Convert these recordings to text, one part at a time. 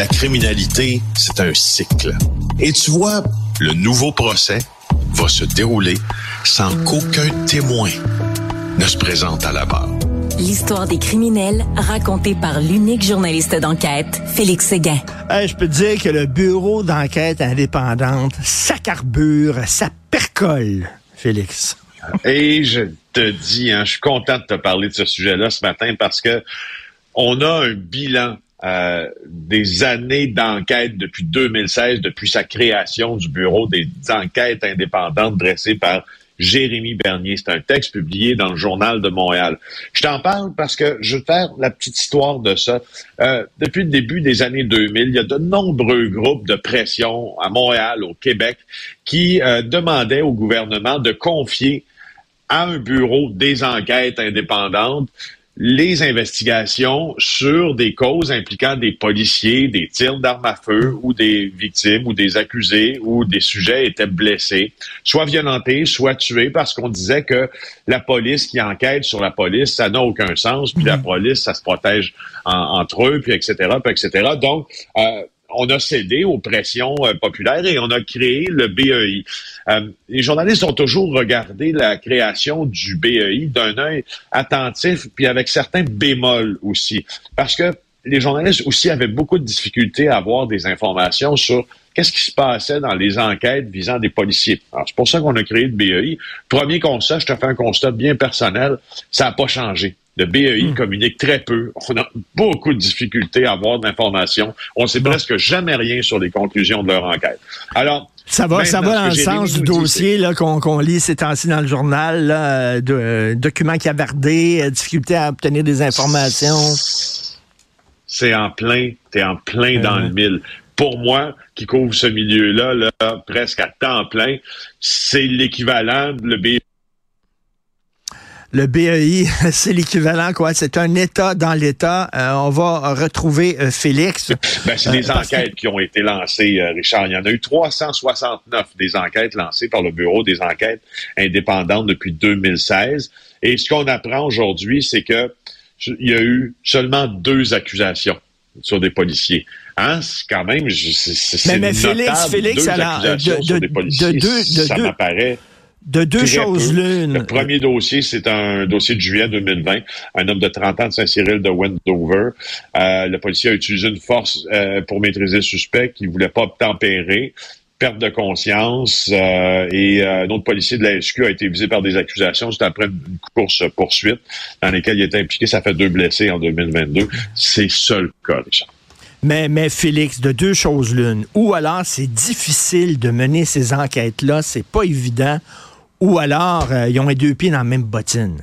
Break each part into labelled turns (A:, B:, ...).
A: la criminalité, c'est un cycle. Et tu vois, le nouveau procès va se dérouler sans qu'aucun témoin ne se présente à la barre.
B: L'histoire des criminels racontée par l'unique journaliste d'enquête, Félix Séguin.
C: je peux te dire que le bureau d'enquête indépendante, ça carbure, ça percole, Félix.
D: Et je te dis, hein, je suis content de te parler de ce sujet-là ce matin parce que on a un bilan euh, des années d'enquête depuis 2016, depuis sa création du Bureau des enquêtes indépendantes dressé par Jérémy Bernier. C'est un texte publié dans le Journal de Montréal. Je t'en parle parce que je veux faire la petite histoire de ça. Euh, depuis le début des années 2000, il y a de nombreux groupes de pression à Montréal, au Québec, qui euh, demandaient au gouvernement de confier à un bureau des enquêtes indépendantes les investigations sur des causes impliquant des policiers, des tirs d'armes à feu ou des victimes ou des accusés ou des sujets étaient blessés, soit violentés, soit tués parce qu'on disait que la police qui enquête sur la police, ça n'a aucun sens, puis la mm-hmm. police, ça se protège entre eux, puis etc., puis etc. Donc, euh, on a cédé aux pressions euh, populaires et on a créé le BEI. Euh, les journalistes ont toujours regardé la création du BEI d'un œil attentif, puis avec certains bémols aussi, parce que les journalistes aussi avaient beaucoup de difficultés à avoir des informations sur qu'est-ce qui se passait dans les enquêtes visant des policiers. C'est pour ça qu'on a créé le BEI. Premier constat, je te fais un constat bien personnel, ça n'a pas changé. Le BEI hmm. communique très peu. On a beaucoup de difficultés à avoir d'informations. On ne sait presque jamais rien sur les conclusions de leur enquête. Alors,
C: ça va, ça va dans le sens du dossier là, qu'on, lit ces temps-ci dans le journal, là, de, euh, documents cavardés, euh, difficulté à obtenir des informations.
D: C'est en plein, t'es en plein dans le mille. Pour moi, qui couvre ce milieu-là, là, presque à temps plein, c'est l'équivalent, le BEI
C: le BEI, c'est l'équivalent, quoi. C'est un État dans l'État. Euh, on va retrouver euh, Félix.
D: Ben, c'est des euh, enquêtes qui ont été lancées, Richard. Il y en a eu 369 des enquêtes lancées par le Bureau des enquêtes indépendantes depuis 2016. Et ce qu'on apprend aujourd'hui, c'est que il y a eu seulement deux accusations sur des policiers. Hein? C'est quand même, c'est
C: mais, mais Félix, Félix, alors, de, de, de, deux,
D: ça m'apparaît
C: de deux choses l'une.
D: Le premier dossier, c'est un dossier de juillet 2020. Un homme de 30 ans de Saint-Cyril de Wendover. Euh, le policier a utilisé une force euh, pour maîtriser le suspect qui voulait pas tempérer perte de conscience euh, et un autre policier de la SQ a été visé par des accusations juste après une course poursuite dans laquelle il était impliqué. Ça fait deux blessés en 2022. C'est seul cas, Richard.
C: Mais, mais Félix, de deux choses l'une. Ou alors c'est difficile de mener ces enquêtes-là, c'est pas évident ou alors euh, ils ont les deux pieds dans la même bottine.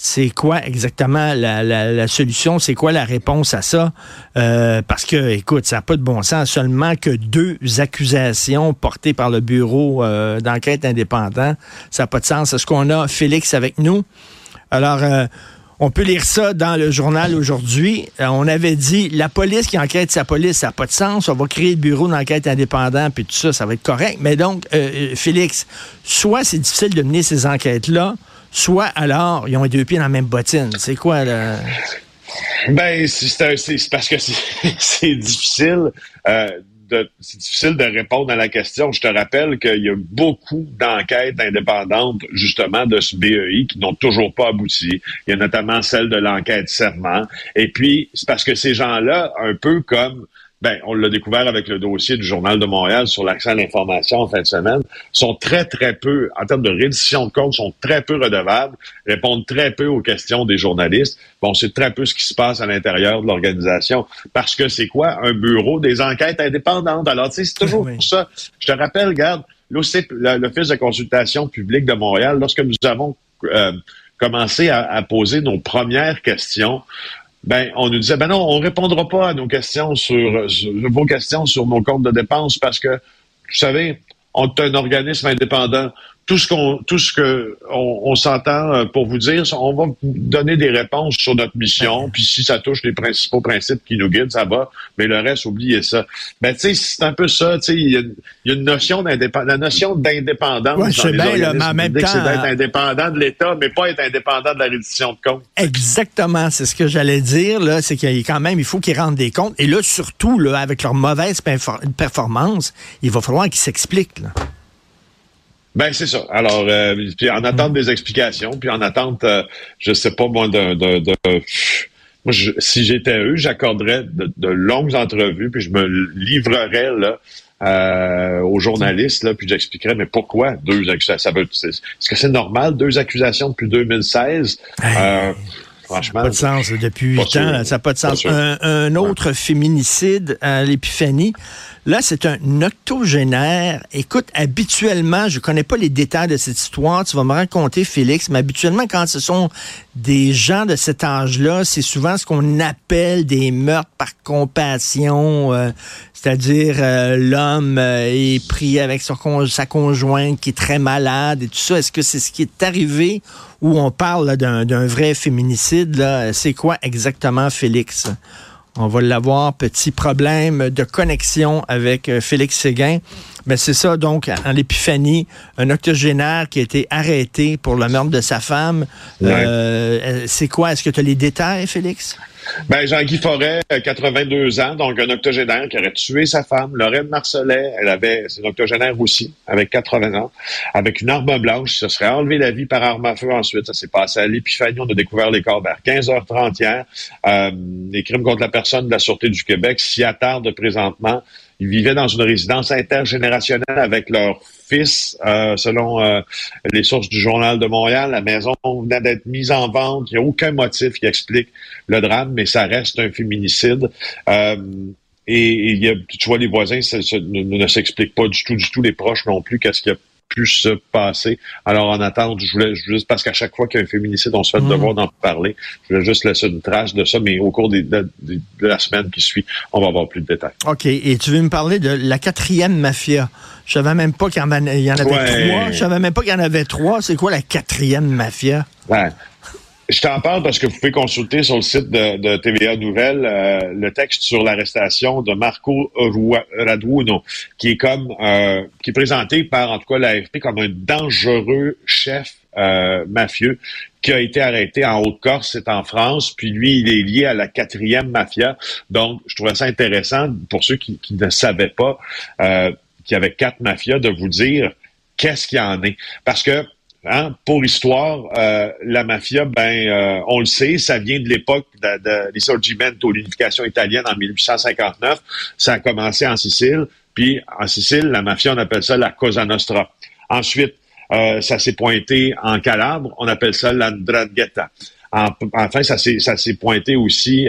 C: C'est quoi exactement la, solution? C'est quoi la réponse à ça? Euh, parce que, écoute, ça n'a pas de bon sens. Seulement que deux accusations portées par le bureau euh, d'enquête indépendant, ça n'a pas de sens. Est-ce qu'on a Félix avec nous? Alors, on peut lire ça dans le journal aujourd'hui. Euh, on avait dit la police qui enquête sa police, ça n'a pas de sens. On va créer le bureau d'enquête indépendant, puis tout ça, ça va être correct. Mais donc, euh, euh, Félix, soit c'est difficile de mener ces enquêtes-là, soit alors ils ont les deux pieds dans la même bottine. C'est quoi là?
D: Ben, c'est parce que c'est difficile c'est difficile de répondre à la question. Je te rappelle qu'il y a beaucoup d'enquêtes indépendantes, justement, de ce BEI qui n'ont toujours pas abouti. Il y a notamment celle de l'enquête serment. Et puis, c'est parce que ces gens-là, un peu comme ben, on l'a découvert avec le dossier du Journal de Montréal sur l'accès à l'information en fin de semaine, sont très, très peu, en termes de reddition de compte, sont très peu redevables, répondent très peu aux questions des journalistes. Bon, c'est très peu ce qui se passe à l'intérieur de l'organisation. Parce que c'est quoi? Un bureau? Des enquêtes indépendantes. Alors, tu sais, c'est toujours pour ça. Je te rappelle, regarde, l'Office de consultation publique de Montréal, lorsque nous avons euh, commencé à, poser nos premières questions, ben, on nous disait, ben non, on répondra pas à nos questions sur, vos questions sur nos comptes de dépenses parce que, vous savez, on est un organisme indépendant. Tout ce qu'on, tout ce que on, s'entend euh, pour vous dire, on va vous donner des réponses sur notre mission. Puis si ça touche les principaux principes qui nous guident, ça va. Mais le reste, oubliez ça. Ben tu sais, c'est un peu ça. Tu sais, il y, a une notion d'indépendance, la notion d'indépendance.
C: Ouais, je bien, mais en même temps,
D: c'est d'être indépendant de l'État, mais pas être indépendant de la reddition de comptes.
C: Exactement, c'est ce que j'allais dire là. C'est qu'il quand même, il faut qu'ils rendent des comptes. Et là, surtout là, avec leur mauvaise performance, il va falloir qu'ils s'expliquent. Là.
D: Ben c'est ça. Alors, euh, puis en attente des explications, puis en attente, euh, je sais pas moi, de moi, si j'étais eux, j'accorderais de, longues entrevues, puis je me livrerais là. Euh, aux journalistes, là, puis j'expliquerais, mais pourquoi deux accusations? est-ce que c'est normal, deux accusations depuis 2016? Euh,
C: Franchement. Pas de sens. Depuis huit ans, ça n'a pas de sens. Un, autre féminicide à l'épiphanie. Là, c'est un octogénaire. Écoute, habituellement, je connais pas les détails de cette histoire. Tu vas me raconter, Félix, mais habituellement, quand ce sont des gens de cet âge-là, c'est souvent ce qu'on appelle des meurtres par compassion. Euh, c'est-à-dire euh, l'homme euh, est pris avec sa conjointe qui est très malade et tout ça. Est-ce que c'est ce qui est arrivé ou on parle d'un vrai féminicide? C'est quoi exactement, Félix? On va l'avoir, petit problème de connexion avec euh, Félix Séguin. Mais c'est ça, donc, en l'épiphanie, un octogénaire qui a été arrêté pour le meurtre de sa femme. Euh, c'est quoi? Est-ce que tu as les détails, Félix?
D: Ben, Jean-Guy Forêt, 82 ans, donc un octogénaire qui aurait tué sa femme, Lorraine Marcelet, elle avait, c'est une octogénaire aussi, avec 80 ans, avec une arme blanche, ça serait enlevé la vie par arme à feu ensuite. Ça s'est passé à l'épiphanie, on a découvert les corps vers 15h30 hier. Euh, les crimes contre la personne de la Sûreté du Québec s'y attardent présentement. Ils vivaient dans une résidence intergénérationnelle avec leur fils. Euh, selon euh, les sources du Journal de Montréal, la maison venait d'être mise en vente. Il n'y a aucun motif qui explique le drame, mais ça reste un féminicide. Euh, et, il y a, tu vois, les voisins ça, ne, ne s'expliquent pas du tout, du tout, les proches non plus, qu'est-ce qu'il y a pu se passer. Alors, en attente, je voulais juste, parce qu'à chaque fois qu'il y a un féminicide, on se fait le mm. devoir d'en parler. Je voulais juste laisser une trace de ça, mais au cours de, la semaine qui suit, on va avoir plus de détails.
C: OK. Et tu veux me parler de la quatrième mafia? Je savais même pas qu'il y en avait trois. Je savais même pas qu'il y en avait trois. C'est quoi la quatrième mafia?
D: Ouais. Je t'en parle parce que vous pouvez consulter sur le site de, TVA Nouvelles euh, le texte sur l'arrestation de Marco Raduno, qui est comme euh, qui est présenté par en tout cas l'AFP comme un dangereux chef euh, mafieux qui a été arrêté en Haute-Corse, c'est en France, puis lui, il est lié à la quatrième mafia. Donc, je trouvais ça intéressant pour ceux qui, qui ne savaient pas qu'il y avait quatre mafias de vous dire qu'est-ce qu'il y en est. Parce que Hein? Pour histoire, euh, la mafia, ben, euh, on le sait, ça vient de l'époque de, de l'Isorgimento, l'unification italienne en 1859. Ça a commencé en Sicile, puis en Sicile, la mafia, on appelle ça la Cosa Nostra. Ensuite, euh, ça s'est pointé en Calabre, on appelle ça l'Andrangheta. enfin, ça s'est pointé aussi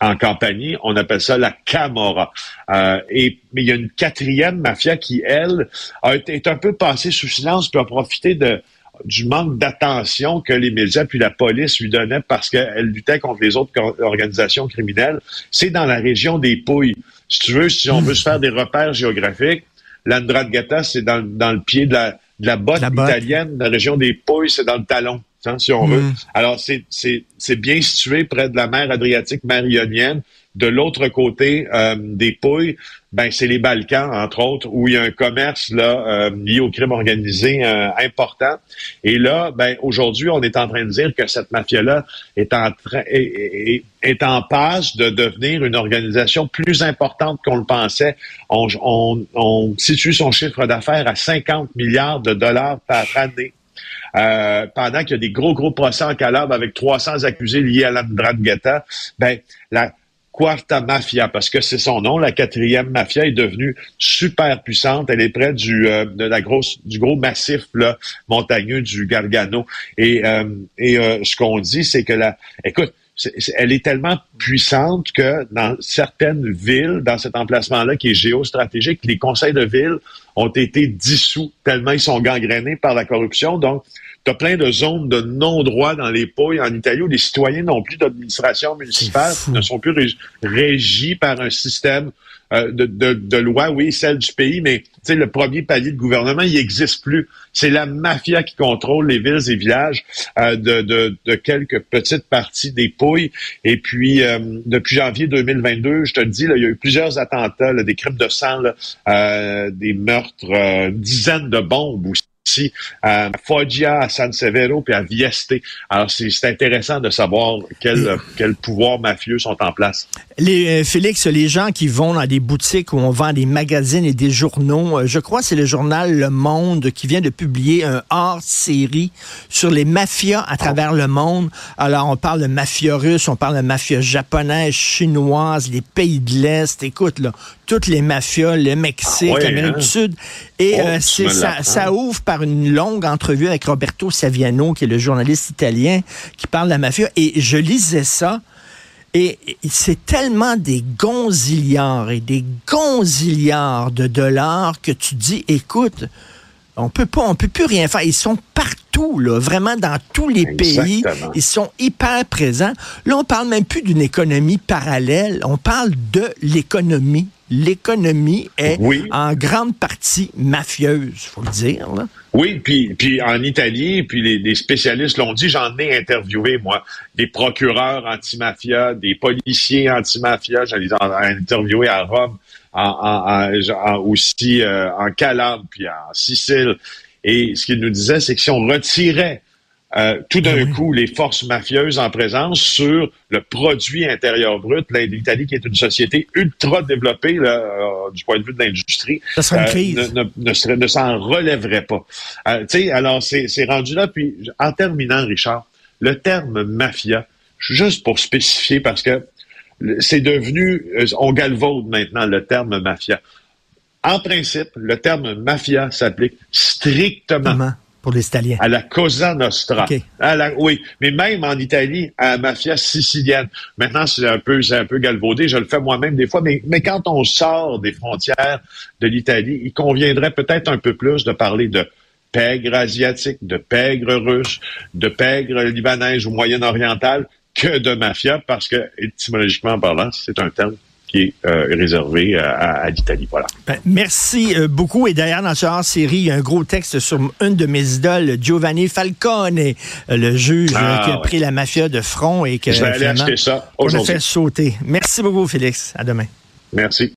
D: en Campanie, on appelle ça la Camorra. Euh, et mais il y a une quatrième mafia qui, elle, a été, est un peu passée sous silence puis a profité de du manque d'attention que les médias puis la police lui donnaient parce qu'elle luttait contre les autres organisations criminelles. C'est dans la région des Pouilles. Si tu veux, si on veut se faire des repères géographiques, l'Andrangheta, c'est dans, dans le pied de la, de la botte italienne. La région des Pouilles, c'est dans le talon si on veut. Mm. Alors, c'est bien situé près de la mer Adriatique, mer Ionienne. De l'autre côté euh, des Pouilles, ben c'est les Balkans, entre autres, où il y a un commerce là euh, lié au crime organisé euh, important. Et là, ben aujourd'hui, on est en train de dire que cette mafia-là est en train est, est, en passe de devenir une organisation plus importante qu'on le pensait. On, on, on situe son chiffre d'affaires à 50 milliards de dollars par année. Euh, pendant qu'il y a des gros, gros procès en Calabre avec 300 accusés liés à l'Andrangheta, ben, la Quarta Mafia, parce que c'est son nom, la quatrième mafia est devenue super puissante. Elle est près du euh, de la grosse du gros massif là, montagneux du Gargano. Et, euh, et ce qu'on dit, c'est que la, écoute, elle est tellement puissante que dans certaines villes, dans cet emplacement-là qui est géostratégique, les conseils de ville ont été dissous tellement ils sont gangrénés par la corruption. Donc, tu as plein de zones de non-droit dans les pouilles en Italie où les citoyens n'ont plus d'administration municipale, ne sont plus régis par un système euh, de, de, loi, oui, celle du pays, mais sais, le premier palier de gouvernement, il n'existe plus. C'est la mafia qui contrôle les villes et villages euh, de, de, de, quelques petites parties des Pouilles. Et puis, euh, depuis janvier 2022, je te le dis, là, il y a eu plusieurs attentats, des crimes de sang, euh, des meurtres, une dizaine de bombes aussi à Foggia, à San Severo, puis à Vieste. Alors, c'est intéressant de savoir quels quel pouvoirs mafieux sont en place.
C: Les, euh, Félix, les gens qui vont dans des boutiques où on vend des magazines et des journaux, euh, je crois que c'est le journal Le Monde qui vient de publier un hors-série sur les mafias à travers le monde. Alors, on parle de mafia russe, on parle de mafia japonaise, chinoise, les pays de l'Est. Écoute, là, toutes les mafias, le Mexique, ah l'Amérique hein? du Sud. Et oh, euh, ça, ça ouvre par une longue entrevue avec Roberto Saviano, qui est le journaliste italien, qui parle de la mafia. Et je lisais ça. Et c'est tellement des gonzillards et des gonzillards de dollars que tu dis, écoute, on peut pas, on peut plus rien faire. Ils sont partout, là, vraiment dans tous les pays. Ils sont hyper présents. Là, on parle même plus d'une économie parallèle. On parle de l'économie l'économie est en grande partie mafieuse, faut le dire. Là.
D: Oui, puis, puis en Italie, puis les, spécialistes l'ont dit, j'en ai interviewé, moi, des procureurs anti-mafia, des policiers anti-mafia, j'en ai interviewé à Rome, en, aussi euh, en Calabre, puis en Sicile. Et ce qu'ils nous disaient, c'est que si on retirait euh, tout d'un ben coup les forces mafieuses en présence sur le produit intérieur brut. L'Italie, qui est une société ultra développée euh, du point de vue de l'industrie,
C: euh,
D: ne, ne, s'en relèverait pas. alors, c'est rendu là. Puis, en terminant, Richard, le terme mafia, juste pour spécifier, parce que c'est devenu, on galvaude maintenant le terme mafia. En principe, le terme mafia s'applique strictement
C: pour les Italiens.
D: À la Cosa Nostra. oui, mais même en Italie, à la mafia sicilienne. Maintenant, c'est un peu, c'est un peu galvaudé. Je le fais moi-même des fois, mais, mais quand on sort des frontières de l'Italie, il conviendrait peut-être un peu plus de parler de pègre asiatique, de pègre russe, de pègre libanaise ou moyen-orientale que de mafia, parce que, étymologiquement parlant, c'est un terme qui est euh, réservé à, l'Italie. Voilà.
C: Ben, merci euh, beaucoup. Et d'ailleurs, dans ce hors-série, il y a un gros texte sur une de mes idoles, Giovanni Falcone, euh, le juge ah, qui a pris la mafia de front et que
D: Je vais aller acheter ça
C: on a fait sauter. Merci beaucoup, Félix. À demain.
D: Merci.